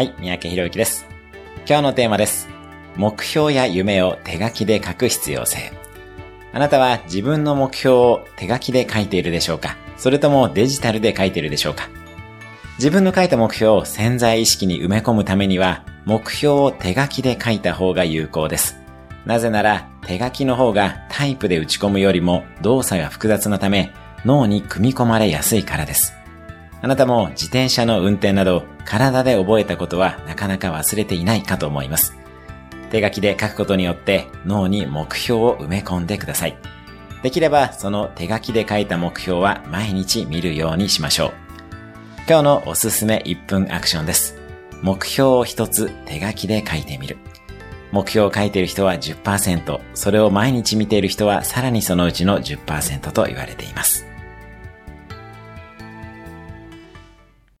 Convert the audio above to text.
はい、三宅博之です。今日のテーマです。目標や夢を手書きで書く必要性。あなたは自分の目標を手書きで書いているでしょうか？それともデジタルで書いているでしょうか？自分の書いた目標を潜在意識に埋め込むためには、目標を手書きで書いた方が有効です。なぜなら、手書きの方がタイプで打ち込むよりも動作が複雑なため、脳に組み込まれやすいからです。あなたも自転車の運転など、体で覚えたことはなかなか忘れていないかと思います。手書きで書くことによって脳に目標を埋め込んでください。できればその手書きで書いた目標は毎日見るようにしましょう。今日のおすすめ1分アクションです。目標を一つ手書きで書いてみる。目標を書いている人は10%、それを毎日見ている人はさらにそのうちの10%と言われています。